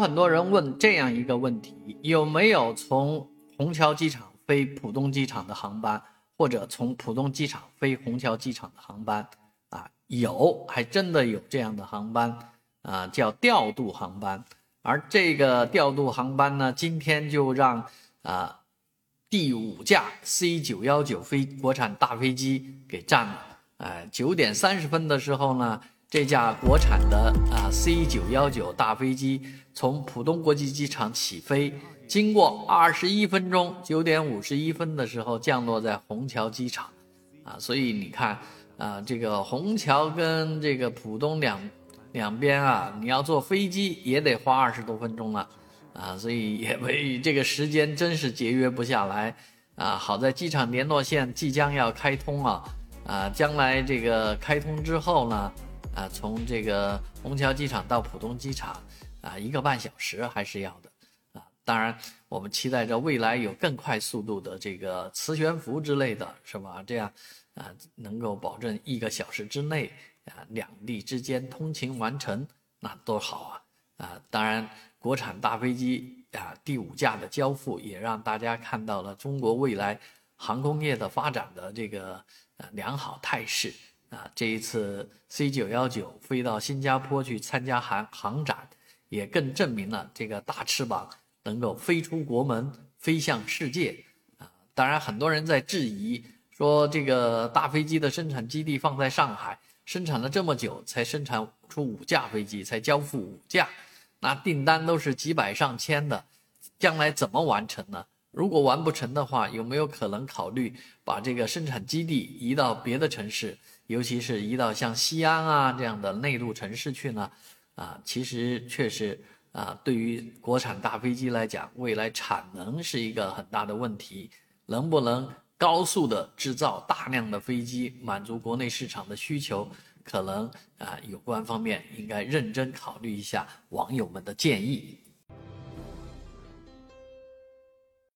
很多人问这样一个问题：有没有从虹桥机场飞浦东机场的航班，或者从浦东机场飞虹桥机场的航班？啊，有，还真的有这样的航班啊，叫调度航班。而这个调度航班呢，今天就让啊第五架 C 九幺九飞国产大飞机给占了。哎，九点三十分的时候呢。这架国产的啊 C 九幺九大飞机从浦东国际机场起飞，经过二十一分钟，九点五十一分的时候降落在虹桥机场，啊，所以你看啊，这个虹桥跟这个浦东两两边啊，你要坐飞机也得花二十多分钟了，啊，所以也为这个时间真是节约不下来，啊，好在机场联络线即将要开通啊，啊，将来这个开通之后呢。啊，从这个虹桥机场到浦东机场，啊，一个半小时还是要的，啊，当然我们期待着未来有更快速度的这个磁悬浮之类的是吧？这样，啊，能够保证一个小时之内，啊，两地之间通勤完成，那多好啊！啊，当然，国产大飞机啊，第五架的交付也让大家看到了中国未来航空业的发展的这个呃良好态势。啊，这一次 C 九幺九飞到新加坡去参加航航展，也更证明了这个大翅膀能够飞出国门，飞向世界。啊，当然很多人在质疑说，这个大飞机的生产基地放在上海，生产了这么久才生产出五架飞机，才交付五架，那订单都是几百上千的，将来怎么完成呢？如果完不成的话，有没有可能考虑把这个生产基地移到别的城市？尤其是移到像西安啊这样的内陆城市去呢，啊，其实确实啊，对于国产大飞机来讲，未来产能是一个很大的问题，能不能高速的制造大量的飞机，满足国内市场的需求，可能啊，有关方面应该认真考虑一下网友们的建议。